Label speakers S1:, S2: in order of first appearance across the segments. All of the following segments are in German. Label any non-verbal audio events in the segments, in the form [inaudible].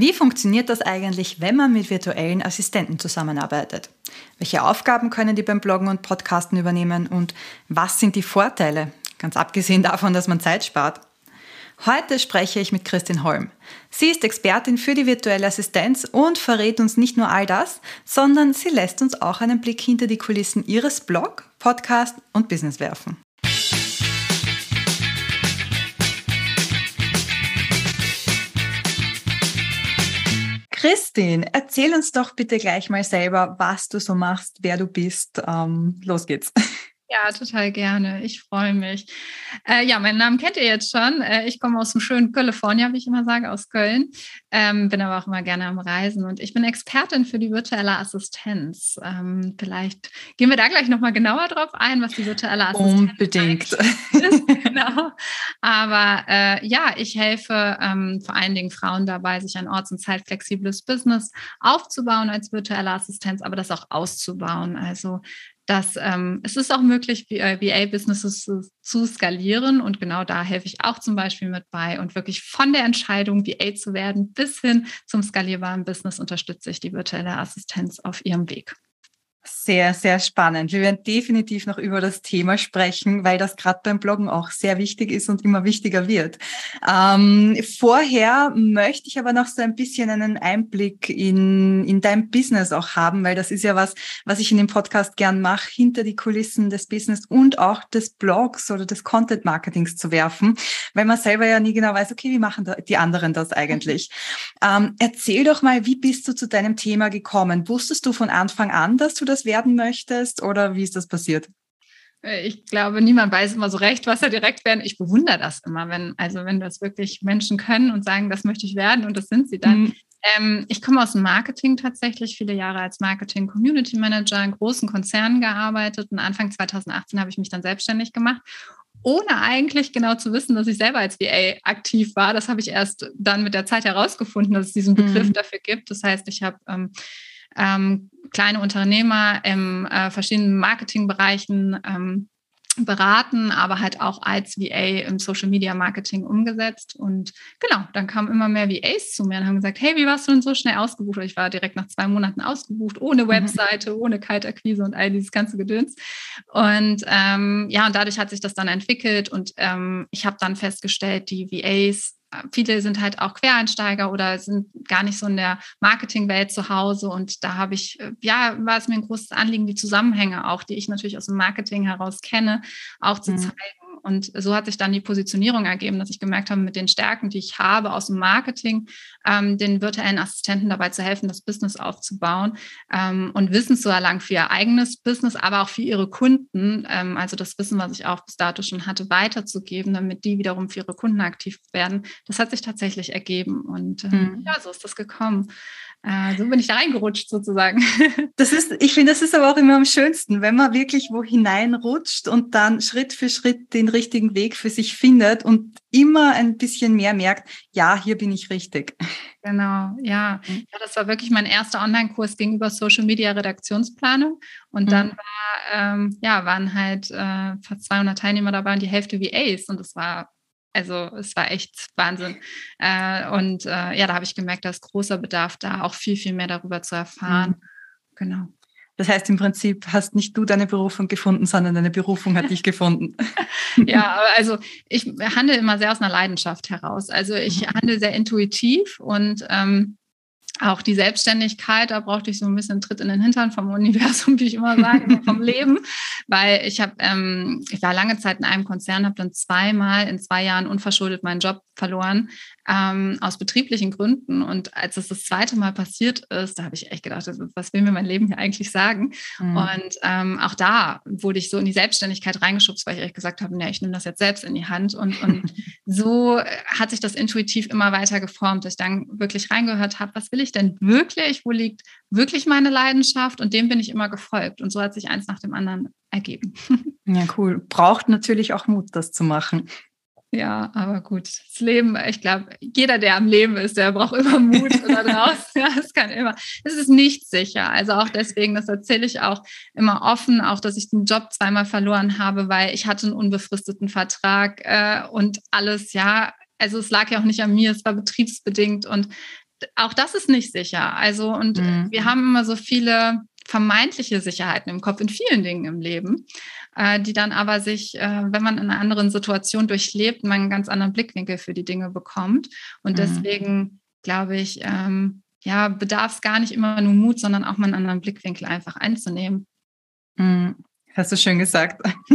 S1: Wie funktioniert das eigentlich, wenn man mit virtuellen Assistenten zusammenarbeitet? Welche Aufgaben können die beim Bloggen und Podcasten übernehmen und was sind die Vorteile? Ganz abgesehen davon, dass man Zeit spart. Heute spreche ich mit Christine Holm. Sie ist Expertin für die virtuelle Assistenz und verrät uns nicht nur all das, sondern sie lässt uns auch einen Blick hinter die Kulissen ihres Blog, Podcast und Business werfen. Christine, erzähl uns doch bitte gleich mal selber, was du so machst, wer du bist. Ähm, los geht's. [laughs]
S2: Ja, total gerne. Ich freue mich. Äh, ja, meinen Namen kennt ihr jetzt schon. Äh, ich komme aus dem schönen California, wie ich immer sage, aus Köln. Ähm, bin aber auch immer gerne am Reisen und ich bin Expertin für die virtuelle Assistenz. Ähm, vielleicht gehen wir da gleich nochmal genauer drauf ein, was die virtuelle Assistenz
S1: Unbedingt. ist. [laughs]
S2: genau. Aber äh, ja, ich helfe ähm, vor allen Dingen Frauen dabei, sich ein orts- und zeitflexibles Business aufzubauen als virtuelle Assistenz, aber das auch auszubauen. Also dass ähm, es ist auch möglich, VA-Businesses zu, zu skalieren und genau da helfe ich auch zum Beispiel mit bei und wirklich von der Entscheidung, VA zu werden, bis hin zum skalierbaren Business unterstütze ich die virtuelle Assistenz auf ihrem Weg.
S1: Sehr, sehr spannend. Wir werden definitiv noch über das Thema sprechen, weil das gerade beim Bloggen auch sehr wichtig ist und immer wichtiger wird. Ähm, vorher möchte ich aber noch so ein bisschen einen Einblick in, in dein Business auch haben, weil das ist ja was, was ich in dem Podcast gern mache, hinter die Kulissen des Business und auch des Blogs oder des Content Marketings zu werfen, weil man selber ja nie genau weiß, okay, wie machen die anderen das eigentlich? Ähm, erzähl doch mal, wie bist du zu deinem Thema gekommen? Wusstest du von Anfang an, dass du das werden möchtest oder wie ist das passiert?
S2: Äh, ich glaube, niemand weiß immer so recht, was er direkt werden. Ich bewundere das immer, wenn, also wenn das wirklich Menschen können und sagen, das möchte ich werden und das sind sie dann. Mhm. Ähm, ich komme aus dem Marketing tatsächlich, viele Jahre als Marketing Community Manager in großen Konzernen gearbeitet und Anfang 2018 habe ich mich dann selbstständig gemacht ohne eigentlich genau zu wissen, dass ich selber als VA aktiv war. Das habe ich erst dann mit der Zeit herausgefunden, dass es diesen Begriff mhm. dafür gibt. Das heißt, ich habe ähm, ähm, kleine Unternehmer in äh, verschiedenen Marketingbereichen ähm, beraten, aber halt auch als VA im Social Media Marketing umgesetzt. Und genau, dann kamen immer mehr VAs zu mir und haben gesagt, hey, wie warst du denn so schnell ausgebucht? Ich war direkt nach zwei Monaten ausgebucht, ohne mhm. Webseite, mhm. ohne Kaltakquise und all dieses ganze Gedöns. Und ähm, ja, und dadurch hat sich das dann entwickelt und ähm, ich habe dann festgestellt, die VAs viele sind halt auch Quereinsteiger oder sind gar nicht so in der Marketingwelt zu Hause. Und da habe ich, äh, ja, war es mir ein großes Anliegen, die Zusammenhänge auch, die ich natürlich aus dem Marketing heraus kenne, auch zu mhm. zeigen und so hat sich dann die Positionierung ergeben, dass ich gemerkt habe, mit den Stärken, die ich habe aus dem Marketing, ähm, den virtuellen Assistenten dabei zu helfen, das Business aufzubauen ähm, und Wissen zu erlangen für ihr eigenes Business, aber auch für ihre Kunden. Ähm, also das Wissen, was ich auch bis dato schon hatte, weiterzugeben, damit die wiederum für ihre Kunden aktiv werden. Das hat sich tatsächlich ergeben und mhm. ja, so ist das gekommen. Äh, so bin ich da reingerutscht sozusagen. [laughs]
S1: Das ist, ich finde, das ist aber auch immer am schönsten, wenn man wirklich wo hineinrutscht und dann Schritt für Schritt den richtigen Weg für sich findet und immer ein bisschen mehr merkt, ja, hier bin ich richtig.
S2: Genau, ja. Mhm. ja das war wirklich mein erster Online-Kurs gegenüber Social Media Redaktionsplanung. Und mhm. dann war, ähm, ja, waren halt äh, fast 200 Teilnehmer dabei und die Hälfte VAs. Und das war also es war echt Wahnsinn. Äh, und äh, ja, da habe ich gemerkt, da ist großer Bedarf da, auch viel, viel mehr darüber zu erfahren. Mhm. Genau.
S1: Das heißt, im Prinzip hast nicht du deine Berufung gefunden, sondern deine Berufung hat dich gefunden. [laughs]
S2: ja, also ich handle immer sehr aus einer Leidenschaft heraus. Also ich mhm. handle sehr intuitiv und ähm, auch die Selbstständigkeit, da brauchte ich so ein bisschen Tritt in den Hintern vom Universum, [laughs] wie ich immer sage, vom Leben, weil ich habe, ähm, ich war lange Zeit in einem Konzern, habe dann zweimal in zwei Jahren unverschuldet meinen Job verloren, ähm, aus betrieblichen Gründen. Und als es das zweite Mal passiert ist, da habe ich echt gedacht, was will mir mein Leben hier eigentlich sagen? Mhm. Und ähm, auch da wurde ich so in die Selbstständigkeit reingeschubst, weil ich echt gesagt habe, nee, ich nehme das jetzt selbst in die Hand. Und, und [laughs] so hat sich das intuitiv immer weiter geformt, dass ich dann wirklich reingehört habe, was will ich denn wirklich? Wo liegt wirklich meine Leidenschaft? Und dem bin ich immer gefolgt. Und so hat sich eins nach dem anderen ergeben. [laughs]
S1: Ja, cool. Braucht natürlich auch Mut, das zu machen.
S2: Ja, aber gut. Das Leben, ich glaube, jeder, der am Leben ist, der braucht immer Mut [laughs] da draußen. Ja, es kann immer. Es ist nicht sicher. Also auch deswegen, das erzähle ich auch immer offen, auch dass ich den Job zweimal verloren habe, weil ich hatte einen unbefristeten Vertrag äh, und alles, ja. Also es lag ja auch nicht an mir, es war betriebsbedingt und auch das ist nicht sicher. Also, und mhm. wir haben immer so viele vermeintliche Sicherheiten im Kopf in vielen Dingen im Leben, äh, die dann aber sich, äh, wenn man in einer anderen Situation durchlebt, man einen ganz anderen Blickwinkel für die Dinge bekommt. Und mhm. deswegen glaube ich, ähm, ja, bedarf es gar nicht immer nur Mut, sondern auch mal einen anderen Blickwinkel einfach einzunehmen.
S1: Mhm. Hast du schön gesagt. [laughs]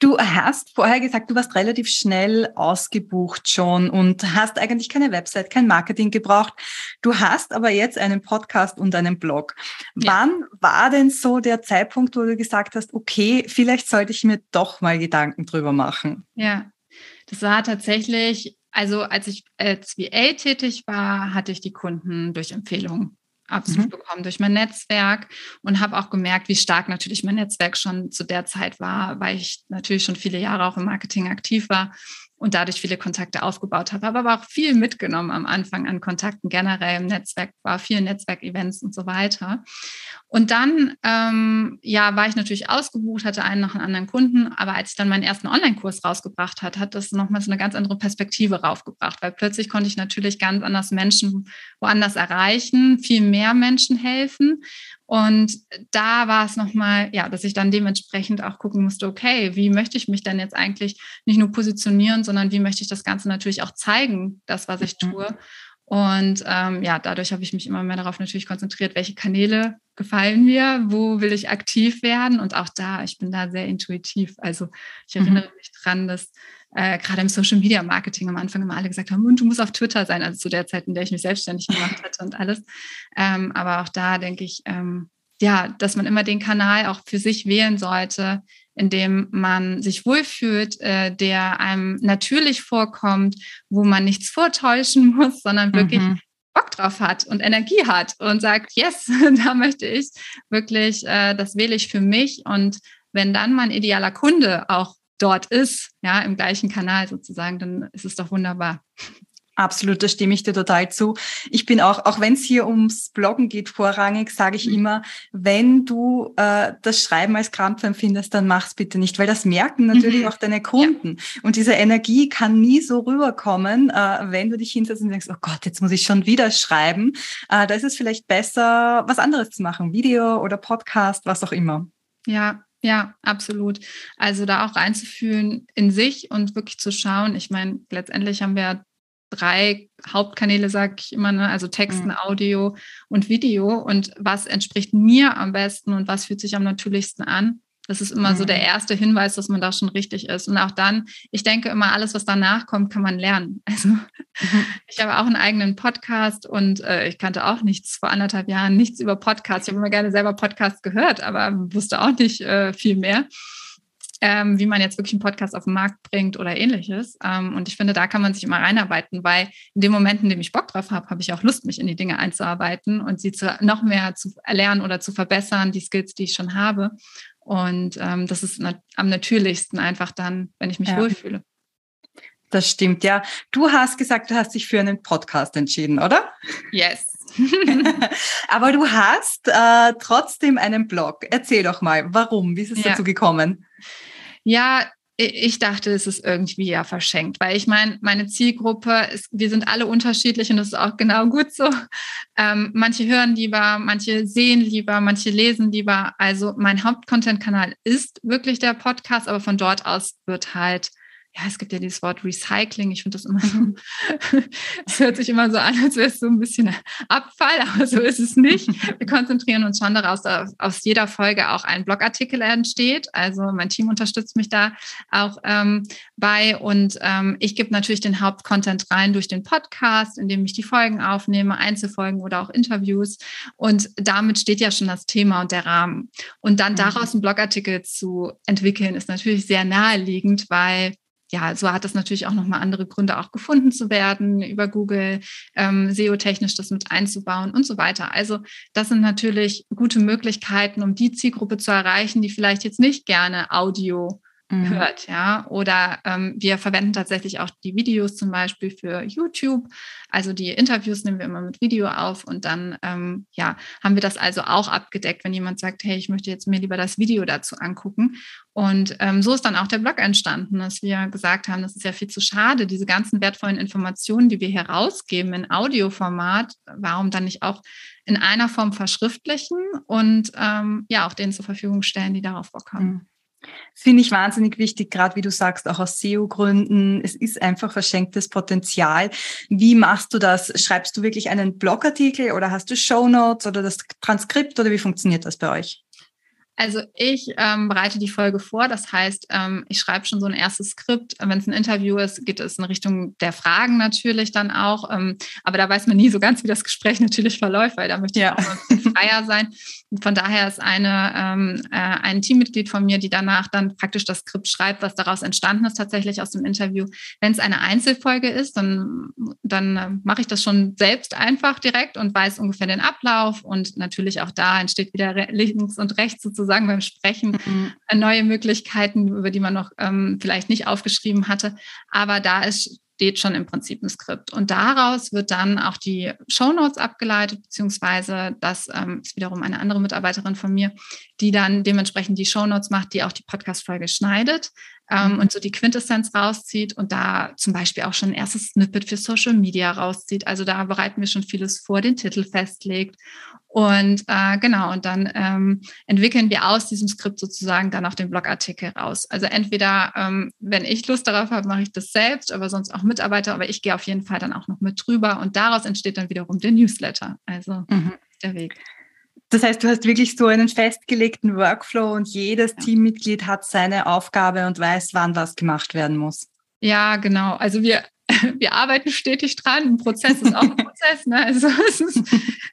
S1: Du hast vorher gesagt, du warst relativ schnell ausgebucht schon und hast eigentlich keine Website, kein Marketing gebraucht. Du hast aber jetzt einen Podcast und einen Blog. Ja. Wann war denn so der Zeitpunkt, wo du gesagt hast, okay, vielleicht sollte ich mir doch mal Gedanken drüber machen?
S2: Ja, das war tatsächlich, also als ich als VA tätig war, hatte ich die Kunden durch Empfehlungen absolut mhm. bekommen durch mein Netzwerk und habe auch gemerkt, wie stark natürlich mein Netzwerk schon zu der Zeit war, weil ich natürlich schon viele Jahre auch im Marketing aktiv war und dadurch viele Kontakte aufgebaut habe, habe aber auch viel mitgenommen am Anfang an Kontakten generell im Netzwerk, war viel Netzwerkevents und so weiter. Und dann, ähm, ja, war ich natürlich ausgebucht, hatte einen noch einen anderen Kunden, aber als ich dann meinen ersten Online-Kurs rausgebracht hat, hat das nochmal so eine ganz andere Perspektive raufgebracht, weil plötzlich konnte ich natürlich ganz anders Menschen woanders erreichen, viel mehr Menschen helfen und da war es nochmal, ja, dass ich dann dementsprechend auch gucken musste, okay, wie möchte ich mich denn jetzt eigentlich nicht nur positionieren, sondern wie möchte ich das Ganze natürlich auch zeigen, das, was ich mhm. tue. Und ähm, ja, dadurch habe ich mich immer mehr darauf natürlich konzentriert, welche Kanäle gefallen mir, wo will ich aktiv werden. Und auch da, ich bin da sehr intuitiv. Also ich mhm. erinnere mhm. mich dran, dass äh, gerade im Social Media Marketing am Anfang immer alle gesagt haben, und du musst auf Twitter sein, also zu der Zeit, in der ich mich selbstständig gemacht hatte und alles. Ähm, aber auch da denke ich, ähm, ja, dass man immer den Kanal auch für sich wählen sollte, in dem man sich wohlfühlt, äh, der einem natürlich vorkommt, wo man nichts vortäuschen [laughs] muss, sondern wirklich mhm. Bock drauf hat und Energie hat und sagt, yes, [laughs] da möchte ich wirklich, äh, das wähle ich für mich. Und wenn dann mein idealer Kunde auch dort ist, ja, im gleichen Kanal sozusagen, dann ist es doch wunderbar.
S1: Absolut, da stimme ich dir total zu. Ich bin auch, auch wenn es hier ums Bloggen geht, vorrangig, sage ich mhm. immer, wenn du äh, das Schreiben als Krampf empfindest, dann mach's bitte nicht, weil das merken natürlich mhm. auch deine Kunden. Ja. Und diese Energie kann nie so rüberkommen, äh, wenn du dich hinsetzt und denkst, oh Gott, jetzt muss ich schon wieder schreiben. Äh, da ist es vielleicht besser, was anderes zu machen, Video oder Podcast, was auch immer.
S2: Ja, ja, absolut. Also da auch reinzufühlen in sich und wirklich zu schauen. Ich meine, letztendlich haben wir drei Hauptkanäle, sage ich immer, ne? also Texten, mhm. Audio und Video. Und was entspricht mir am besten und was fühlt sich am natürlichsten an? Das ist immer so der mhm. erste Hinweis, dass man da schon richtig ist. Und auch dann, ich denke immer, alles, was danach kommt, kann man lernen. [laughs] Also mhm. ich habe auch einen eigenen Podcast und äh, ich kannte auch nichts vor anderthalb Jahren, nichts über Podcasts. Ich habe immer gerne selber Podcasts gehört, aber wusste auch nicht äh, viel mehr ähm, wie man jetzt wirklich einen Podcast auf den Markt bringt oder ähnliches. Ähm, und ich finde, da kann man sich immer reinarbeiten, weil in dem Moment, in dem ich Bock drauf habe, habe ich auch Lust, mich in die Dinge einzuarbeiten und sie zu, noch mehr zu erlernen oder zu verbessern, die Skills, die ich schon habe. Und ähm, das ist nat am natürlichsten einfach dann, wenn ich mich ja. wohlfühle.
S1: Das stimmt, ja. Du hast gesagt, du hast dich für einen Podcast entschieden, oder?
S2: Yes. [laughs]
S1: Aber du hast äh, trotzdem einen Blog. Erzähl doch mal, warum? Wie ist es ja. dazu gekommen?
S2: Ja, ich dachte, es ist irgendwie ja verschenkt, weil ich meine, meine Zielgruppe, ist, wir sind alle unterschiedlich und das ist auch genau gut so. Ähm, manche hören lieber, manche sehen lieber, manche lesen lieber. Also mein Hauptcontent-Kanal ist wirklich der Podcast, aber von dort aus wird halt ja, es gibt ja dieses Wort Recycling. Ich finde das immer so, [laughs] es hört sich immer so an, als wäre es so ein bisschen Abfall, aber so ist es nicht. [laughs] Wir konzentrieren uns schon darauf, dass aus jeder Folge auch ein Blogartikel entsteht. Also mein Team unterstützt mich da auch ähm, bei und ähm, ich gebe natürlich den Hauptcontent rein durch den Podcast, in dem ich die Folgen aufnehme, Einzelfolgen oder auch Interviews. Und damit steht ja schon das Thema und der Rahmen. Und dann mhm. daraus einen Blogartikel zu entwickeln, ist natürlich sehr naheliegend, weil ja, so hat es natürlich auch nochmal andere Gründe, auch gefunden zu werden über Google, ähm, SEO-technisch das mit einzubauen und so weiter. Also das sind natürlich gute Möglichkeiten, um die Zielgruppe zu erreichen, die vielleicht jetzt nicht gerne Audio mhm. hört, ja. Oder ähm, wir verwenden tatsächlich auch die Videos zum Beispiel für YouTube. Also die Interviews nehmen wir immer mit Video auf und dann ähm, ja, haben wir das also auch abgedeckt, wenn jemand sagt, hey, ich möchte jetzt mir lieber das Video dazu angucken. Und ähm, so ist dann auch der Blog entstanden, dass wir gesagt haben, das ist ja viel zu schade, diese ganzen wertvollen Informationen, die wir hier rausgeben in Audioformat, warum dann nicht auch in einer Form verschriftlichen und ähm, ja auch denen zur Verfügung stellen, die darauf Bock haben. Mhm.
S1: Finde ich wahnsinnig wichtig, gerade wie du sagst, auch aus SEO-Gründen. Es ist einfach verschenktes Potenzial. Wie machst du das? Schreibst du wirklich einen Blogartikel oder hast du Shownotes oder das Transkript oder wie funktioniert das bei euch?
S2: Also ich ähm, bereite die Folge vor. Das heißt, ähm, ich schreibe schon so ein erstes Skript. Wenn es ein Interview ist, geht es in Richtung der Fragen natürlich dann auch. Ähm, aber da weiß man nie so ganz, wie das Gespräch [laughs] natürlich verläuft, weil da möchte ich ja. auch mal freier sein. Und von daher ist eine, ähm, äh, ein Teammitglied von mir, die danach dann praktisch das Skript schreibt, was daraus entstanden ist, tatsächlich aus dem Interview. Wenn es eine Einzelfolge ist, dann, dann äh, mache ich das schon selbst einfach direkt und weiß ungefähr den Ablauf. Und natürlich auch da entsteht wieder links und rechts sozusagen sozusagen beim Sprechen mhm. Äh, neue Möglichkeiten, über die man noch ähm, vielleicht nicht aufgeschrieben hatte. Aber da ist steht schon im Prinzip ein Skript. Und daraus wird dann auch die Shownotes abgeleitet, beziehungsweise das ähm, ist wiederum eine andere Mitarbeiterin von mir, die dann dementsprechend die Shownotes macht, die auch die Podcast-Folge schneidet ähm, mhm. und so die Quintessenz rauszieht und da zum Beispiel auch schon ein erstes Snippet für Social Media rauszieht. Also da bereiten wir schon vieles vor, den Titel festlegt und äh, genau, und dann ähm, entwickeln wir aus diesem Skript sozusagen dann auch den Blogartikel raus. Also entweder, ähm, wenn ich Lust darauf habe, mache ich das selbst, aber sonst auch Mitarbeiter, aber ich gehe auf jeden Fall dann auch noch mit drüber und daraus entsteht dann wiederum der Newsletter. Also mhm. der Weg.
S1: Das heißt, du hast wirklich so einen festgelegten Workflow und jedes ja. Teammitglied hat seine Aufgabe und weiß, wann was gemacht werden muss.
S2: Ja, genau. Also wir [laughs] wir arbeiten stetig dran. Ein Prozess ist auch ein [laughs] Prozess. Ne? Also [laughs] ist,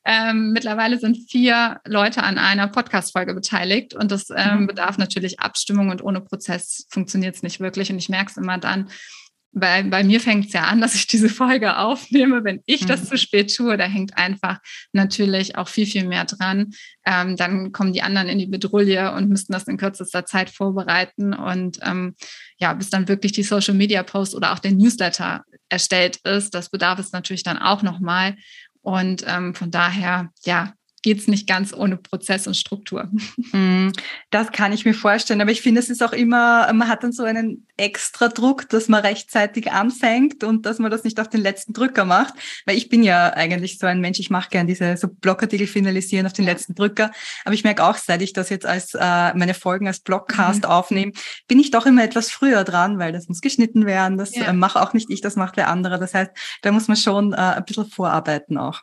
S2: ähm, mittlerweile sind vier Leute an einer Podcast-Folge beteiligt und das ähm, mhm. bedarf natürlich Abstimmung und ohne Prozess funktioniert es nicht wirklich. Und ich merke es immer dann, bei, bei mir fängt es ja an, [laughs] dass ich diese Folge aufnehme. Wenn ich das mhm. zu spät tue, da hängt einfach natürlich auch viel, viel mehr dran. Ähm, dann kommen die anderen in die Bedrulle und müssten das in kürzester Zeit vorbereiten. Und ähm, ja, bis dann wirklich die Social Media Post oder auch der Newsletter erstellt ist, das bedarf es natürlich dann auch nochmal. Und ähm, von daher, ja, geht es nicht ganz ohne Prozess und Struktur. [laughs]
S1: Mm, das kann ich mir vorstellen, aber ich finde, es ist auch immer, man hat dann so einen extra Druck, dass man rechtzeitig anfängt und dass man das nicht auf den letzten Drücker macht, weil ich bin ja eigentlich so ein Mensch, ich mache gern diese so Blogartikel finalisieren auf den letzten Drücker, aber ich merke auch, seit ich das jetzt als äh, meine Folgen als Blogcast mhm. aufnehme, bin ich doch immer etwas früher dran, weil das muss geschnitten werden, das ja. äh, mache auch nicht ich, das macht wer andere, das heißt, da muss man schon äh, ein bisschen vorarbeiten auch.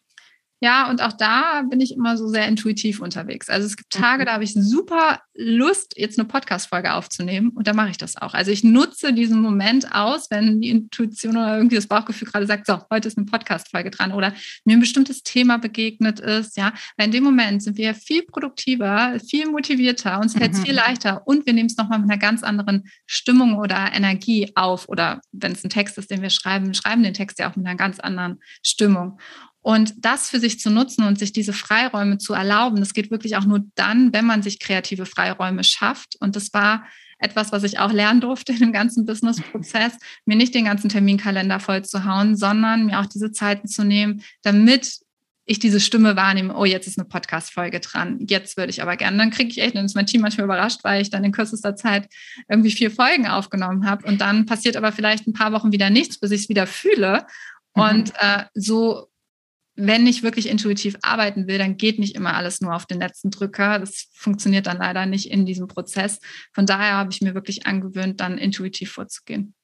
S2: Ja, und auch da bin ich immer so sehr intuitiv unterwegs. Also es gibt Tage, mhm. da habe ich super Lust, jetzt eine Podcast-Folge aufzunehmen und da mache ich das auch. Also ich nutze diesen Moment aus, wenn die Intuition oder irgendwie das Bauchgefühl gerade sagt, so, heute ist eine Podcast-Folge dran oder mir ein bestimmtes Thema begegnet ist, ja. Weil in dem Moment sind wir viel produktiver, viel motivierter, uns fällt es mhm. viel leichter und wir nehmen es nochmal mit einer ganz anderen Stimmung oder Energie auf oder wenn es ein Text ist, den wir schreiben, wir schreiben den Text ja auch mit einer ganz anderen Stimmung. Und das für sich zu nutzen und sich diese Freiräume zu erlauben, das geht wirklich auch nur dann, wenn man sich kreative Freiräume schafft. Und das war etwas, was ich auch lernen durfte in dem ganzen Business-Prozess, [laughs] mir nicht den ganzen Terminkalender voll zu hauen, sondern mir auch diese Zeiten zu nehmen, damit ich diese Stimme wahrnehme, oh, jetzt ist eine Podcast-Folge dran, jetzt würde ich aber gerne. Dann kriege ich echt, dann ist mein Team manchmal überrascht, weil ich dann in kürzester Zeit irgendwie vier Folgen aufgenommen habe und dann passiert aber vielleicht ein paar Wochen wieder nichts, bis ich es wieder fühle. Mhm. Und äh, so wenn ich wirklich intuitiv arbeiten will, dann geht nicht immer alles nur auf den letzten Drücker. Das funktioniert dann leider nicht in diesem Prozess. Von daher habe ich mir wirklich angewöhnt, dann intuitiv vorzugehen.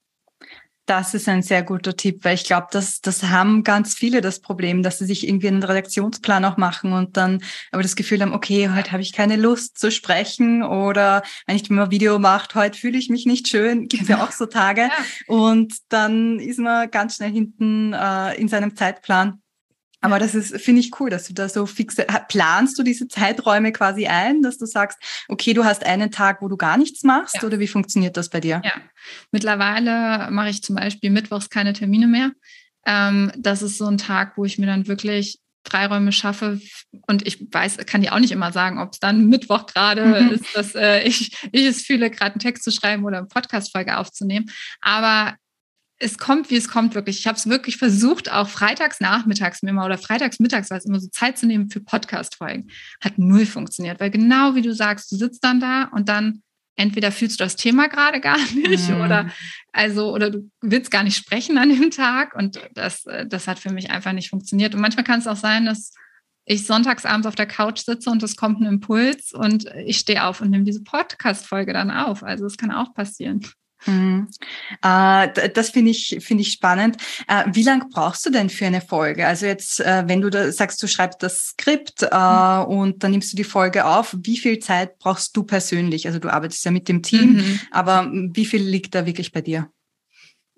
S1: Das ist ein sehr guter Tipp, weil ich glaube, dass das haben ganz viele das Problem, dass sie sich irgendwie einen Redaktionsplan auch machen und dann aber das Gefühl haben, okay, heute habe ich keine Lust zu sprechen oder wenn ich immer Video mache, heute fühle ich mich nicht schön, gibt es ja auch so Tage ja. und dann ist man ganz schnell hinten äh, in seinem Zeitplan aber das ist, finde ich cool, dass du da so fixe, planst du diese Zeiträume quasi ein, dass du sagst, okay, du hast einen Tag, wo du gar nichts machst ja. oder wie funktioniert das bei dir?
S2: Ja, mittlerweile mache ich zum Beispiel mittwochs keine Termine mehr. Ähm, das ist so ein Tag, wo ich mir dann wirklich Freiräume schaffe und ich weiß, kann dir auch nicht immer sagen, ob es dann Mittwoch gerade mhm. ist, dass äh, ich, ich es fühle, gerade einen Text zu schreiben oder eine Podcast-Folge aufzunehmen. Aber es kommt, wie es kommt, wirklich. Ich habe es wirklich versucht, auch freitags nachmittags mir mal oder freitags mittags war es immer so Zeit zu nehmen für Podcast-Folgen. Hat null funktioniert, weil genau wie du sagst, du sitzt dann da und dann entweder fühlst du das Thema gerade gar [laughs] nicht mhm. oder also oder du willst gar nicht sprechen an dem Tag und das, äh, das hat für mich einfach nicht funktioniert. Und manchmal kann es auch sein, dass ich sonntags abends auf der Couch sitze und es kommt ein Impuls und ich stehe auf und nehme diese Podcast-Folge dann auf. Also es kann auch passieren.
S1: Mhm. Äh, das finde ich, finde ich spannend. Äh, wie lange brauchst du denn für eine Folge? Also jetzt, äh, wenn du da sagst, du schreibst das Skript äh, mhm. und dann nimmst du die Folge auf, wie viel Zeit brauchst du persönlich? Also du arbeitest ja mit dem Team, mhm. aber wie viel liegt da wirklich bei dir?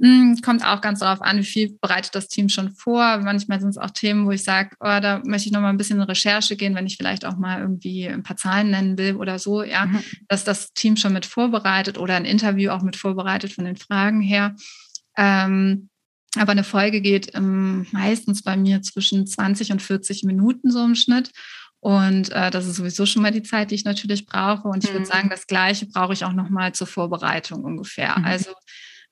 S2: Hm, kommt auch ganz darauf an, wie viel bereitet das Team schon vor. Manchmal sind es auch Themen, wo ich sage, oh, da möchte ich noch mal ein bisschen in Recherche gehen, wenn ich vielleicht auch mal irgendwie ein paar Zahlen nennen will oder so, ja, mhm. dass das Team schon mit vorbereitet oder ein Interview auch mit vorbereitet von den Fragen her. Ähm, aber eine Folge geht ähm, meistens bei mir zwischen 20 und 40 Minuten so im Schnitt. Und äh, das ist sowieso schon mal die Zeit, die ich natürlich brauche. Und ich mhm. würde sagen, das Gleiche brauche ich auch noch mal zur Vorbereitung ungefähr. Mhm. Also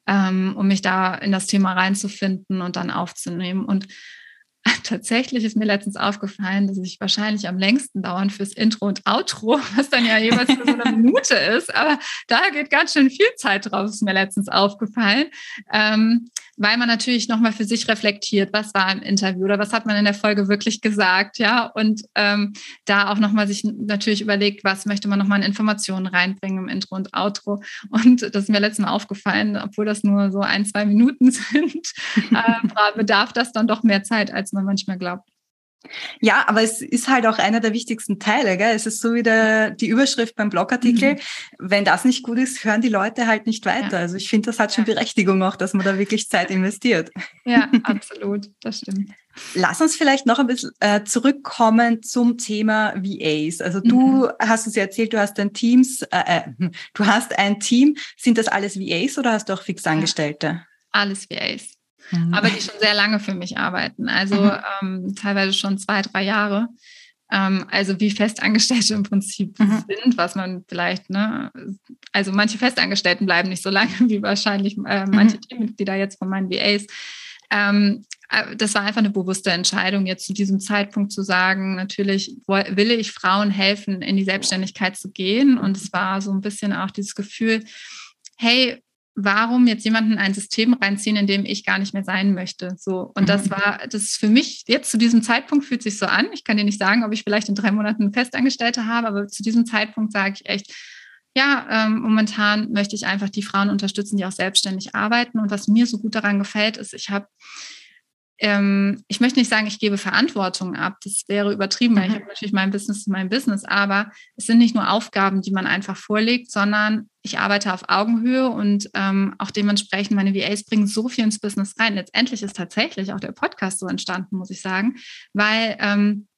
S2: ähm, um mich da in das Thema reinzufinden und dann aufzunehmen. Und [laughs] tatsächlich ist mir letztens aufgefallen, dass ich wahrscheinlich am längsten dauern fürs Intro und Outro, [laughs] was dann ja jeweils so eine Minute ist. Aber da geht ganz schön viel Zeit drauf, ist mir letztens aufgefallen. Ähm, weil man natürlich nochmal für sich reflektiert, was war im Interview oder was hat man in der Folge wirklich gesagt, ja, und ähm, da auch nochmal sich natürlich überlegt, was möchte man nochmal in Informationen reinbringen im Intro und Outro. Und das ist mir letztes Mal aufgefallen, obwohl das nur so ein, zwei Minuten [laughs] sind, [laughs] äh, bedarf das dann doch mehr Zeit, als man manchmal glaubt.
S1: Ja, aber es ist halt auch einer der wichtigsten Teile. Gell? Es ist so wie der, die Überschrift beim Blogartikel. Mhm. Wenn das nicht gut ist, hören die Leute halt nicht weiter. Ja. Also ich finde, das hat schon Berechtigung auch, dass man da wirklich Zeit investiert.
S2: Ja, [laughs] absolut. Das stimmt.
S1: Lass uns vielleicht noch ein bisschen äh, zurückkommen zum Thema VAs. Also du mhm. hast uns ja erzählt, du hast ein Teams, äh, äh, du hast ein Team. Sind das alles VAs oder hast du auch Fixangestellte? Ja,
S2: alles VAs mhm. aber die schon sehr lange für mich arbeiten. Also mhm. ähm, teilweise schon zwei, drei Jahre. Ähm, also wie Festangestellte im Prinzip mhm. sind, was man vielleicht, ne, also manche Festangestellten bleiben nicht so lange wie wahrscheinlich äh, manche mhm. Teammitglieder jetzt von meinen VAs. Ähm, äh, das war einfach eine bewusste Entscheidung, jetzt zu diesem Zeitpunkt zu sagen, natürlich will ich Frauen helfen, in die Selbstständigkeit zu gehen. Und es war so ein bisschen auch dieses Gefühl, hey, warum jetzt jemanden in ein System reinziehen, in dem ich gar nicht mehr sein möchte. So. Und das mhm. war, das ist für mich jetzt zu diesem Zeitpunkt fühlt sich so an. Ich kann dir nicht sagen, ob ich vielleicht in drei Monaten Festangestellte habe, aber zu diesem Zeitpunkt sage ich echt, ja, ähm, momentan möchte ich einfach die Frauen unterstützen, die auch selbstständig arbeiten. Und was mir so gut daran gefällt, ist, ich habe ähm, ich möchte nicht sagen, ich gebe Verantwortung ab. Das wäre übertrieben, weil ich mhm. habe natürlich mein Business mein Business, aber es sind nicht nur Aufgaben, die man einfach vorlegt, sondern ich arbeite auf Augenhöhe und ähm, auch dementsprechend meine VAs bringen so viel ins Business rein. Letztendlich ist tatsächlich auch der Podcast so entstanden, muss ich sagen, weil ähm,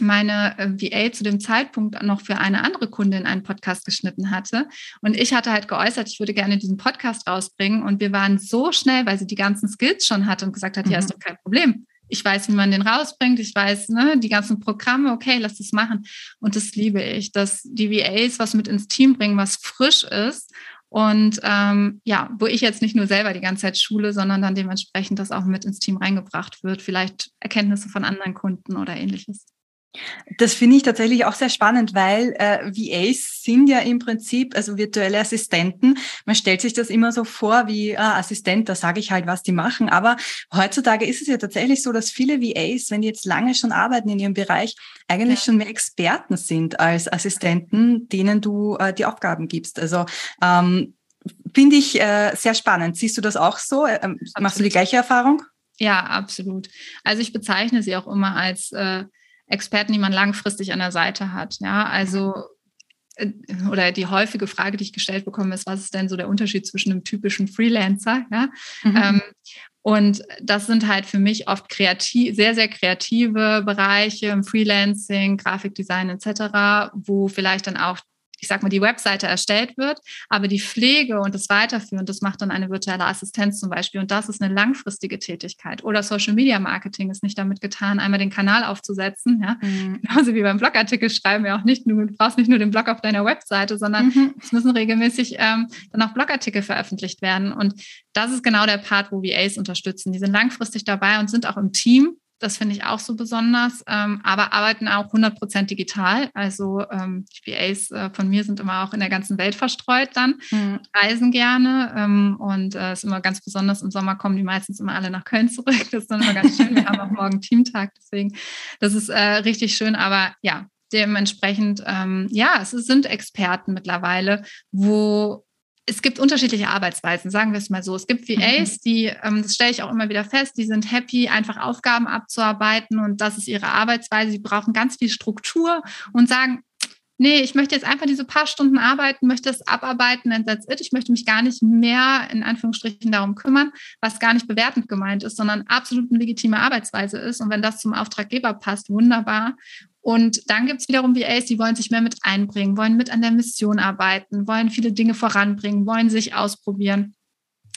S2: meine äh, VA zu dem Zeitpunkt noch für eine andere Kundin einen Podcast geschnitten hatte. Und ich hatte halt geäußert, ich würde gerne diesen Podcast rausbringen. Und wir waren so schnell, weil sie die ganzen Skills schon hatte und gesagt hat, mhm. ja, ist doch kein Problem. Ich weiß, wie man den rausbringt. Ich weiß, ne, die ganzen Programme, okay, lass das machen. Und das liebe ich, dass die VAs was mit ins Team bringen, was frisch ist und ähm, ja, wo ich jetzt nicht nur selber die ganze Zeit schule, sondern dann dementsprechend das auch mit ins Team reingebracht wird, vielleicht Erkenntnisse von anderen Kunden oder ähnliches.
S1: Das finde ich tatsächlich auch sehr spannend, weil äh, VAs sind ja im Prinzip also virtuelle Assistenten. Man stellt sich das immer so vor wie äh, Assistent, da sage ich halt, was die machen. Aber heutzutage ist es ja tatsächlich so, dass viele VAs, wenn die jetzt lange schon arbeiten in ihrem Bereich, eigentlich ja. schon mehr Experten sind als Assistenten, denen du äh, die Aufgaben gibst. Also ähm, finde ich äh, sehr spannend. Siehst du das auch so? Ähm, machst du die gleiche Erfahrung?
S2: Ja, absolut. Also ich bezeichne sie auch immer als äh, Experten, die man langfristig an der Seite hat. Ja, also äh, oder die häufige Frage, die ich gestellt bekomme, ist, was ist denn so der Unterschied zwischen einem typischen Freelancer? Ja? Mhm. Ähm, und das sind halt für mich oft kreativ, sehr, sehr kreative Bereiche im Freelancing, Grafikdesign etc., wo vielleicht dann auch ich sag mal, die Webseite erstellt wird, aber die Pflege und das Weiterführen, das macht dann eine virtuelle Assistenz zum Beispiel. Und das ist eine langfristige Tätigkeit. Oder Social Media Marketing ist nicht damit getan, einmal den Kanal aufzusetzen. Ja? Mhm. Genauso wie beim Blogartikel schreiben wir auch nicht, du brauchst nicht nur den Blog auf deiner Webseite, sondern mhm. es müssen regelmäßig ähm, dann auch Blogartikel veröffentlicht werden. Und das ist genau der Part, wo VAs unterstützen. Die sind langfristig dabei und sind auch im Team das finde ich auch so besonders, ähm, aber arbeiten auch 100 digital. Also ähm, die VAs äh, von mir sind immer auch in der ganzen Welt verstreut dann, mhm. reisen gerne ähm, und es äh, ist immer ganz besonders, im Sommer kommen die meistens immer alle nach Köln zurück. Das ist dann immer ganz schön. Wir haben auch morgen Teamtag, deswegen, das ist äh, richtig schön. Aber ja, dementsprechend, ähm, ja, es sind Experten mittlerweile, wo es gibt unterschiedliche Arbeitsweisen, sagen wir es mal so. Es gibt VAs, mhm. die, ähm, das stelle ich auch immer wieder fest, die sind happy, einfach Aufgaben abzuarbeiten und das ist ihre Arbeitsweise. Sie brauchen ganz viel Struktur und sagen, nee, ich möchte jetzt einfach diese paar Stunden arbeiten, möchte es abarbeiten and that's it. Ich möchte mich gar nicht mehr in Anführungsstrichen darum kümmern, was gar nicht bewertend gemeint ist, sondern absolut eine legitime Arbeitsweise ist. Und wenn das zum Auftraggeber passt, wunderbar. Und dann gibt es wiederum VAs, die wollen sich mehr mit einbringen, wollen mit an der Mission arbeiten, wollen viele Dinge voranbringen, wollen sich ausprobieren.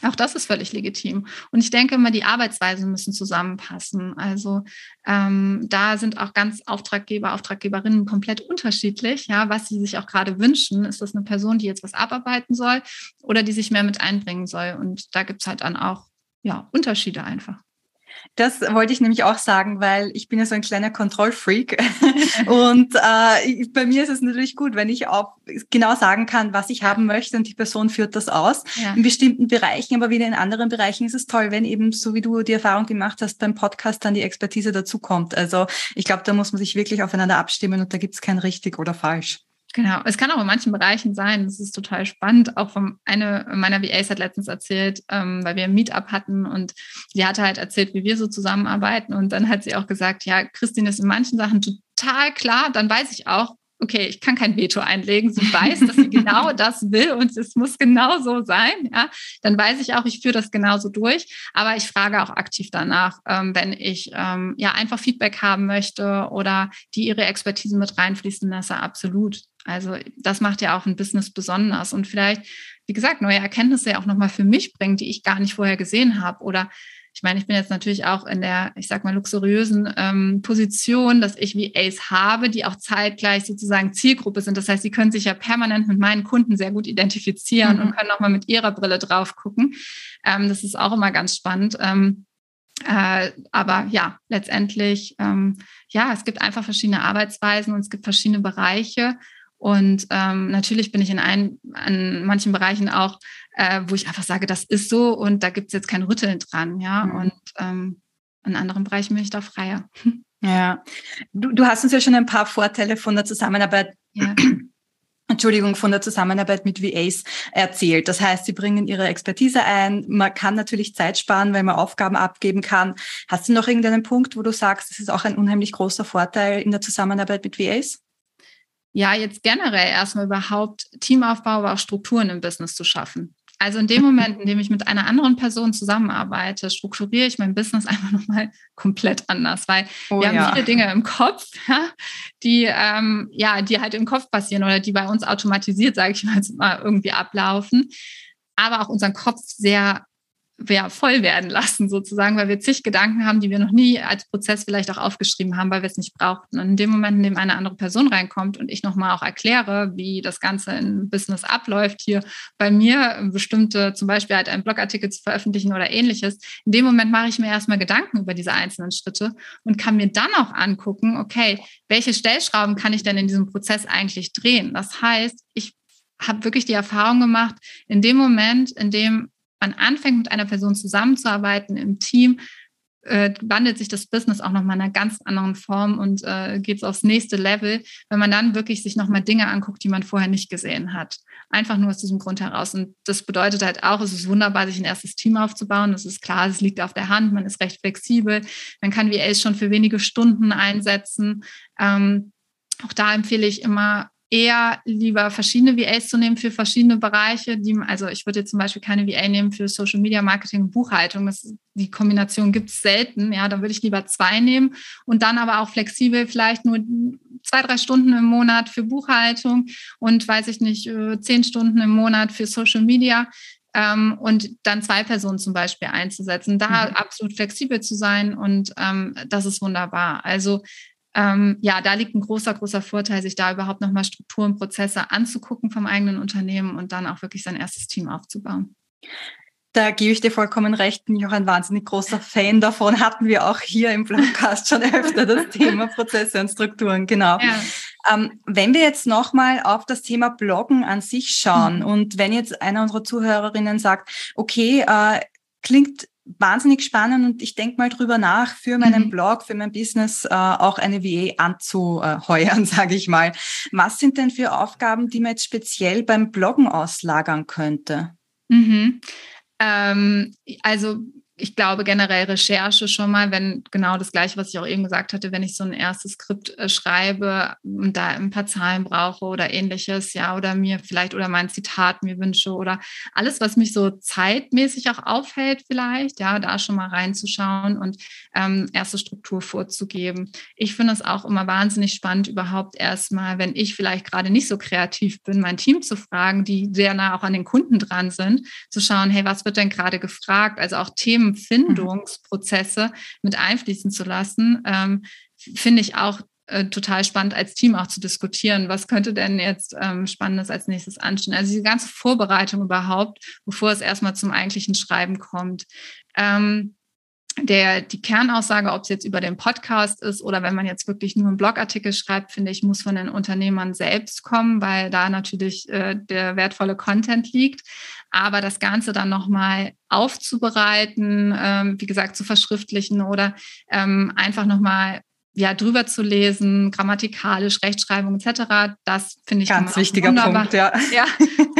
S2: Auch das ist völlig legitim. Und ich denke immer, die Arbeitsweisen müssen zusammenpassen. Also ähm, da sind auch ganz Auftraggeber, Auftraggeberinnen komplett unterschiedlich. Ja, was sie sich auch gerade wünschen. Ist das eine Person, die jetzt was abarbeiten soll oder die sich mehr mit einbringen soll? Und da gibt es halt dann auch ja, Unterschiede einfach.
S1: Das wollte ich nämlich auch sagen, weil ich bin ja so ein kleiner Kontrollfreak. [laughs] und äh, bei mir ist es natürlich gut, wenn ich auch genau sagen kann, was ich haben möchte und die Person führt das aus. Ja. In bestimmten Bereichen, aber wieder in anderen Bereichen ist es toll, wenn eben, so wie du die Erfahrung gemacht hast, beim Podcast dann die Expertise dazukommt. Also ich glaube, da muss man sich wirklich aufeinander abstimmen und da gibt es kein richtig oder falsch.
S2: Genau, es kann auch in manchen Bereichen sein, das ist total spannend. Auch von eine meiner VAs hat letztens erzählt, ähm, weil wir ein Meetup hatten und sie hatte halt erzählt, wie wir so zusammenarbeiten. Und dann hat sie auch gesagt, ja, Christine ist in manchen Sachen total klar, dann weiß ich auch, okay, ich kann kein Veto einlegen. Sie weiß, dass sie genau [laughs] das will und es muss genau so sein. Ja, dann weiß ich auch, ich führe das genauso durch. Aber ich frage auch aktiv danach, ähm, wenn ich ähm, ja einfach Feedback haben möchte oder die ihre Expertise mit reinfließen lasse, absolut. Also das macht ja auch ein Business besonders und vielleicht, wie gesagt, neue Erkenntnisse ja auch nochmal für mich bringen, die ich gar nicht vorher gesehen habe oder ich meine, ich bin jetzt natürlich auch in der, ich sag mal, luxuriösen ähm, Position, dass ich wie Ace habe, die auch zeitgleich sozusagen Zielgruppe sind. Das heißt, sie können sich ja permanent mit meinen Kunden sehr gut identifizieren mhm. und können auch mal mit ihrer Brille drauf gucken. Ähm, das ist auch immer ganz spannend. Ähm, äh, aber ja, letztendlich, ähm, ja, es gibt einfach verschiedene Arbeitsweisen und es gibt verschiedene Bereiche. Und ähm, natürlich bin ich in, ein, in manchen Bereichen auch, äh, wo ich einfach sage, das ist so und da gibt es jetzt kein Rütteln dran, ja. Mhm. Und ähm, in anderen Bereichen bin ich da freier. [laughs]
S1: Ja, du, du hast uns ja schon ein paar Vorteile von der Zusammenarbeit. Ja. [clears throat] Entschuldigung, von der Zusammenarbeit mit VAs erzählt. Das heißt, sie bringen ihre Expertise ein. Man kann natürlich Zeit sparen, weil man Aufgaben abgeben kann. Hast du noch irgendeinen Punkt, wo du sagst, das ist auch ein unheimlich großer Vorteil in der Zusammenarbeit mit VAs?
S2: Ja, jetzt generell erstmal überhaupt Teamaufbau, aber auch Strukturen im Business zu schaffen. Also in dem Moment, in dem ich mit einer anderen Person zusammenarbeite, strukturiere ich mein Business [laughs] einfach nochmal komplett anders, weil oh, wir ja. haben viele Dinge im Kopf, [laughs] ja, die ähm, ja, die halt im Kopf passieren oder die bei uns automatisiert, sage ich mal, irgendwie ablaufen, aber auch unseren Kopf sehr ja, voll werden lassen, sozusagen, weil wir zig Gedanken haben, die wir noch nie als Prozess vielleicht auch aufgeschrieben haben, weil wir es nicht brauchten. Und in dem Moment, in dem eine andere Person reinkommt und ich nochmal auch erkläre, wie das Ganze in Business abläuft, hier bei mir bestimmte, zum Beispiel halt einen Blogartikel zu veröffentlichen oder ähnliches, in dem Moment mache ich mir erstmal Gedanken über diese einzelnen Schritte und kann mir dann auch angucken, okay, welche Stellschrauben kann ich denn in diesem Prozess eigentlich drehen? Das heißt, ich habe wirklich die Erfahrung gemacht, in dem Moment, in dem man anfängt, mit einer Person zusammenzuarbeiten im Team, äh, wandelt sich das Business auch nochmal in einer ganz anderen Form und äh, geht aufs nächste Level, wenn man dann wirklich sich nochmal Dinge anguckt, die man vorher nicht gesehen hat. Einfach nur aus diesem Grund heraus. Und das bedeutet halt auch, es ist wunderbar, sich ein erstes Team aufzubauen. Das ist klar, es liegt auf der Hand, man ist recht flexibel. Man kann VAs schon für wenige Stunden einsetzen. Ähm, auch da empfehle ich immer, eher lieber verschiedene VAs zu nehmen für verschiedene Bereiche. Die, also ich würde jetzt zum Beispiel keine VA nehmen für Social Media Marketing und Buchhaltung. Das, die Kombination gibt es selten. Ja, da würde ich lieber zwei nehmen und dann aber auch flexibel vielleicht nur zwei, drei Stunden im Monat für Buchhaltung und weiß ich nicht, äh, zehn Stunden im Monat für Social Media. Ähm, und dann zwei Personen zum Beispiel einzusetzen, da mhm. absolut flexibel zu sein und ähm, das ist wunderbar. Also ähm, ja, da liegt ein großer, großer Vorteil, sich da überhaupt nochmal Strukturen, Prozesse anzugucken vom eigenen Unternehmen und dann auch wirklich sein erstes Team aufzubauen.
S1: Da gebe ich dir vollkommen recht, bin ich auch ein wahnsinnig großer Fan davon. Hatten wir auch hier im Podcast schon öfter das Thema Prozesse und Strukturen, genau. Ja. Ähm, wenn wir jetzt nochmal auf das Thema Bloggen an sich schauen mhm. und wenn jetzt einer unserer Zuhörerinnen sagt, okay, äh, klingt wahnsinnig spannend und ich denke mal drüber nach, für meinen mhm. Blog, für mein Business äh, auch eine VA anzuheuern, [laughs] sage ich mal. Was sind denn für Aufgaben, die man jetzt speziell beim Bloggen auslagern könnte?
S2: Mhm. Ähm, also ich glaube generell Recherche schon mal, wenn genau das gleiche, was ich auch eben gesagt hatte, wenn ich so ein erstes Skript äh, schreibe und da ein paar Zahlen brauche oder ähnliches, ja, oder mir vielleicht oder mein Zitat mir wünsche oder alles, was mich so zeitmäßig auch aufhält, vielleicht, ja, da schon mal reinzuschauen und ähm, erste Struktur vorzugeben. Ich finde es auch immer wahnsinnig spannend, überhaupt erstmal, wenn ich vielleicht gerade nicht so kreativ bin, mein Team zu fragen, die sehr nah auch an den Kunden dran sind, zu schauen, hey, was wird denn gerade gefragt? Also auch Themen Empfindungsprozesse mit einfließen zu lassen, ähm, finde ich auch äh, total spannend als Team auch zu diskutieren. Was könnte denn jetzt ähm, Spannendes als nächstes anstehen? Also die ganze Vorbereitung überhaupt, bevor es erstmal zum eigentlichen Schreiben kommt. Ähm, der, die Kernaussage, ob es jetzt über den Podcast ist oder wenn man jetzt wirklich nur einen Blogartikel schreibt, finde ich, muss von den Unternehmern selbst kommen, weil da natürlich äh, der wertvolle Content liegt. Aber das Ganze dann nochmal aufzubereiten, ähm, wie gesagt, zu verschriftlichen oder ähm, einfach nochmal ja, drüber zu lesen, grammatikalisch, Rechtschreibung etc., das finde ich
S1: ganz wichtiger Punkt, ja. [laughs]
S2: ja.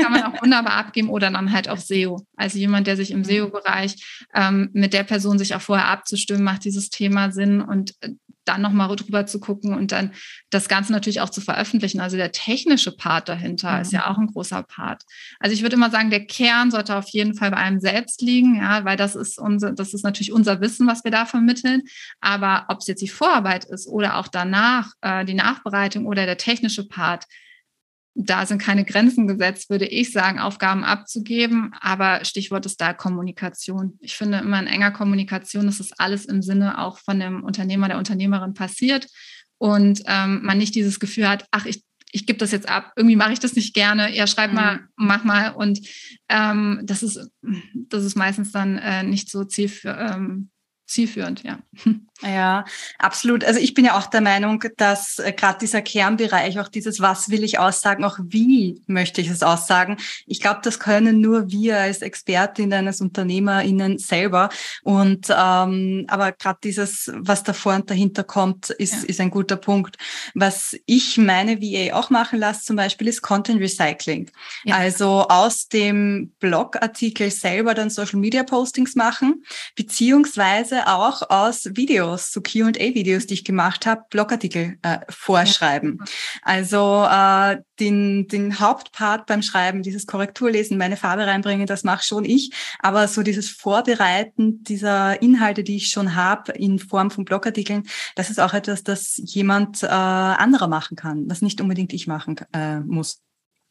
S2: kann man auch [laughs] wunderbar abgeben oder dann halt auf SEO. Also jemand, der sich im mhm. SEO-Bereich ähm, mit der Person sich auch vorher abzustimmen, macht dieses Thema Sinn und äh, dann nochmal drüber zu gucken und dann das Ganze natürlich auch zu veröffentlichen. Also der technische Part dahinter mhm. ist ja auch ein großer Part. Also ich würde immer sagen, der Kern sollte auf jeden Fall bei einem selbst liegen, ja, weil das ist unser, das ist natürlich unser Wissen, was wir da vermitteln. Aber ob es jetzt die Vorarbeit ist oder auch danach äh, die Nachbereitung oder der technische Part, da sind keine Grenzen gesetzt, würde ich sagen, Aufgaben abzugeben. Aber Stichwort ist da Kommunikation. Ich finde immer in enger Kommunikation, dass das alles im Sinne auch von dem Unternehmer, der Unternehmerin passiert und ähm, man nicht dieses Gefühl hat, ach, ich, ich gebe das jetzt ab, irgendwie mache ich das nicht gerne, ja, schreib mal, mhm. mach mal. Und ähm, das, ist, das ist meistens dann äh, nicht so zielführend. Ähm, zielführend, ja. [laughs]
S1: Ja, absolut. Also ich bin ja auch der Meinung, dass äh, gerade dieser Kernbereich, auch dieses Was will ich aussagen, auch wie möchte ich es aussagen, ich glaube, das können nur wir als Expertinnen, als UnternehmerInnen selber. Und ähm, aber gerade dieses, was davor und dahinter kommt, ist, ja. ist ein guter Punkt. Was ich meine VA auch machen lasse, zum Beispiel, ist Content Recycling. Ja. Also aus dem Blogartikel selber dann Social Media Postings machen, beziehungsweise auch aus Videos Videos, so Q&A-Videos, die ich gemacht habe, Blogartikel äh, vorschreiben. Ja. Also äh, den, den Hauptpart beim Schreiben, dieses Korrekturlesen, meine Farbe reinbringen, das mache schon ich. Aber so dieses Vorbereiten dieser Inhalte, die ich schon habe in Form von Blogartikeln, das ist auch etwas, das jemand äh, anderer machen kann, was nicht unbedingt ich machen äh, muss.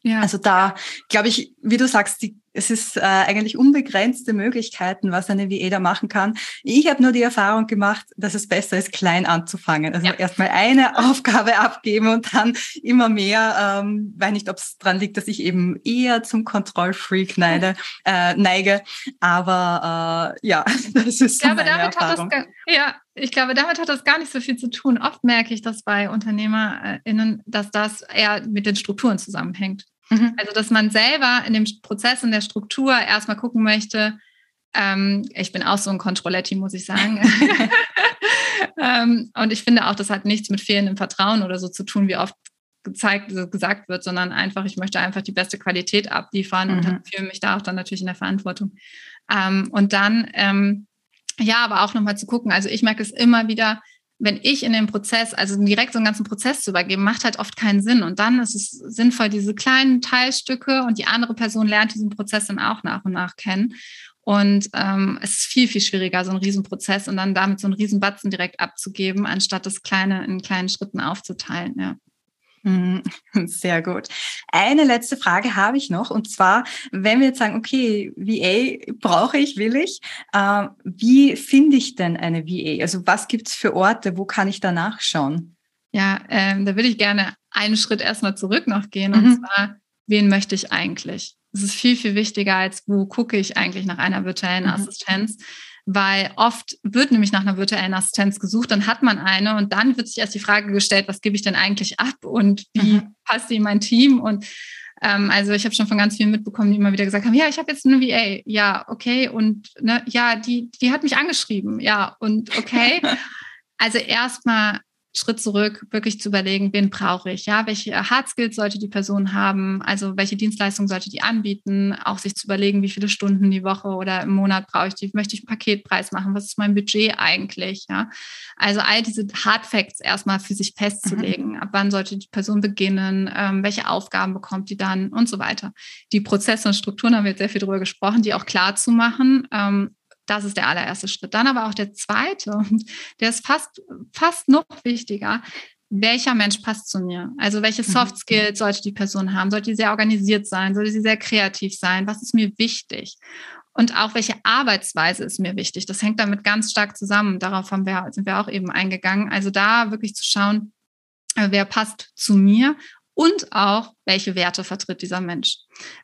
S1: Ja. Also da glaube ich, wie du sagst, die es ist äh, eigentlich unbegrenzte Möglichkeiten, was eine VA da machen kann. Ich habe nur die Erfahrung gemacht, dass es besser ist, klein anzufangen. Also ja. erstmal eine [laughs] Aufgabe abgeben und dann immer mehr, ähm, weiß nicht, ob es dran liegt, dass ich eben eher zum Kontrollfreak neige, äh, neige. Aber äh, ja, [laughs] das ist so ja, meine Erfahrung.
S2: Gar, ja, ich glaube, damit hat das gar nicht so viel zu tun. Oft merke ich das bei UnternehmerInnen, dass das eher mit den Strukturen zusammenhängt. Mhm. Also, dass man selber in dem Prozess, in der Struktur erstmal gucken möchte, ähm, ich bin auch so ein Controlletti, muss ich sagen. [laughs] ähm, und ich finde auch, das hat nichts mit fehlendem Vertrauen oder so zu tun, wie oft gezeigt, gesagt wird, sondern einfach, ich möchte einfach die beste Qualität abliefern mhm. und fühle mich da auch dann natürlich in der Verantwortung. Ähm, und dann, ähm, ja, aber auch nochmal zu gucken. Also ich merke es immer wieder, wenn ich in den Prozess, also direkt so einen ganzen Prozess zu übergeben, macht halt oft keinen Sinn. Und dann ist es sinnvoll, diese kleinen Teilstücke und die andere Person lernt diesen Prozess dann auch nach und nach kennen. Und ähm, es ist viel, viel schwieriger, so ein Riesenprozess und dann damit so einen Riesenbatzen direkt abzugeben, anstatt das Kleine in kleinen Schritten aufzuteilen. Ja.
S1: Mhm. [laughs] Sehr gut. Eine letzte Frage habe ich noch. Und zwar, wenn wir jetzt sagen, okay, VA brauche ich, will ich, äh, wie finde ich denn eine VA? Also was gibt es für Orte? Wo kann ich da nachschauen?
S2: Ja, ähm, da würde ich gerne einen Schritt erstmal zurück noch gehen. Und mhm. zwar, wen möchte ich eigentlich? Das ist viel, viel wichtiger als, wo gucke ich eigentlich nach einer virtuellen mhm. Assistenz weil oft wird nämlich nach einer virtuellen Assistenz gesucht, dann hat man eine und dann wird sich erst die Frage gestellt, was gebe ich denn eigentlich ab und wie mhm. passt die in mein Team und ähm, also ich habe schon von ganz vielen mitbekommen, die immer wieder gesagt haben, ja, ich habe jetzt eine VA, ja, okay und ne, ja, die, die hat mich angeschrieben, ja und okay. [laughs] also erstmal Schritt zurück, wirklich zu überlegen, wen brauche ich, ja, welche Hard Skills sollte die Person haben, also welche Dienstleistung sollte die anbieten, auch sich zu überlegen, wie viele Stunden die Woche oder im Monat brauche ich die, möchte ich einen Paketpreis machen, was ist mein Budget eigentlich, ja. Also all diese Hard Facts erstmal für sich festzulegen, mhm. ab wann sollte die Person beginnen, ähm, welche Aufgaben bekommt die dann? Und so weiter. Die Prozesse und Strukturen haben wir jetzt sehr viel darüber gesprochen, die auch klar zu machen, ähm, das ist der allererste Schritt. Dann aber auch der zweite, der ist fast, fast noch wichtiger. Welcher Mensch passt zu mir? Also welche mhm. Soft Skills sollte die Person haben? Sollte sie sehr organisiert sein? Sollte sie sehr kreativ sein? Was ist mir wichtig? Und auch welche Arbeitsweise ist mir wichtig? Das hängt damit ganz stark zusammen. Darauf haben wir, sind wir auch eben eingegangen. Also da wirklich zu schauen, äh, wer passt zu mir und auch, welche Werte vertritt dieser Mensch.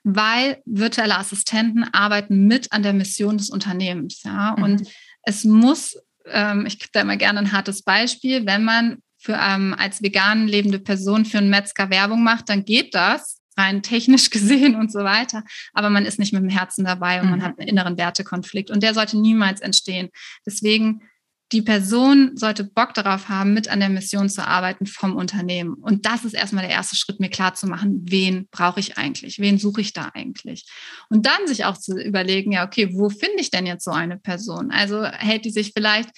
S2: Weil virtuelle Assistenten arbeiten mit an der Mission des Unternehmens. Ja? Mhm. Und es muss, ähm, ich gebe da immer gerne ein hartes Beispiel, wenn man für, ähm, als vegan lebende Person für einen Metzger Werbung macht, dann geht das rein technisch [laughs] gesehen und so weiter. Aber man ist nicht mit dem Herzen dabei und mhm. man hat einen inneren Wertekonflikt und der sollte niemals entstehen. Deswegen die Person sollte Bock darauf haben, mit an der Mission zu arbeiten vom Unternehmen. Und das ist erstmal der erste Schritt, mir klar zu machen, wen brauche ich eigentlich? Wen suche ich da eigentlich? Und dann sich auch zu überlegen, ja, okay, wo finde ich denn jetzt so eine Person? Also hält die sich vielleicht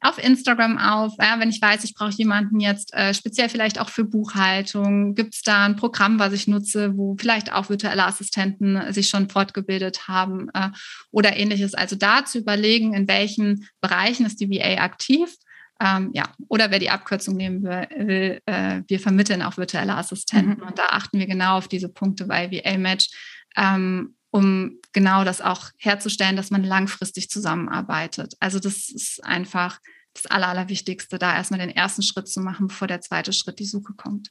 S2: auf Instagram auf. Ja, wenn ich weiß, ich brauche jemanden jetzt äh, speziell vielleicht auch für Buchhaltung, gibt es da ein Programm, was ich nutze, wo vielleicht auch virtuelle Assistenten sich schon fortgebildet haben äh, oder ähnliches. Also da zu überlegen, in welchen Bereichen ist die VA aktiv. Ähm, ja, oder wer die Abkürzung nehmen will, äh, wir vermitteln auch virtuelle Assistenten. Mhm. Und da achten wir genau auf diese Punkte bei VA-Match. Ähm, um genau das auch herzustellen, dass man langfristig zusammenarbeitet. Also das ist einfach das Allerwichtigste, da erstmal den ersten Schritt zu machen, bevor der zweite Schritt die Suche kommt.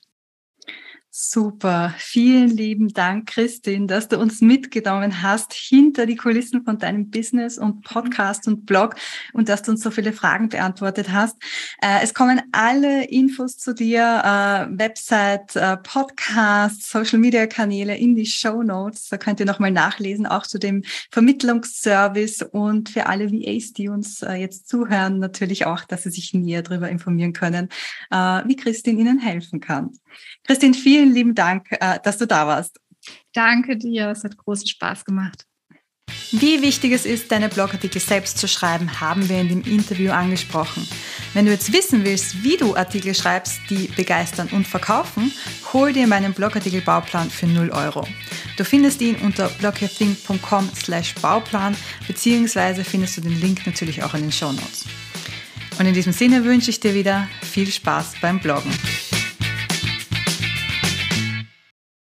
S1: Super. Vielen lieben Dank, Christine, dass du uns mitgenommen hast hinter die Kulissen von deinem Business und Podcast und Blog und dass du uns so viele Fragen beantwortet hast. Äh, es kommen alle Infos zu dir, äh, Website, äh, Podcast, Social Media Kanäle in die Show Notes. Da könnt ihr nochmal nachlesen, auch zu dem Vermittlungsservice und für alle VAs, die uns jetzt zuhören, natürlich auch, dass sie sich näher darüber informieren können, wie Christine ihnen helfen kann. Christine, vielen lieben Dank, äh, dass du da warst.
S2: Danke dir, es hat großen Spaß gemacht.
S1: Wie wichtig es ist, deine Blogartikel selbst zu schreiben, haben wir in dem Interview angesprochen. Wenn du jetzt wissen willst, wie du Artikel schreibst, die begeistern und verkaufen, hol dir meinen Blogartikel-Bauplan für 0 Euro. Du findest ihn unter blogyourthing.com slash Bauplan, beziehungsweise findest du den Link natürlich auch in den Show Notes. Und in diesem Sinne wünsche ich dir wieder viel Spaß beim Bloggen.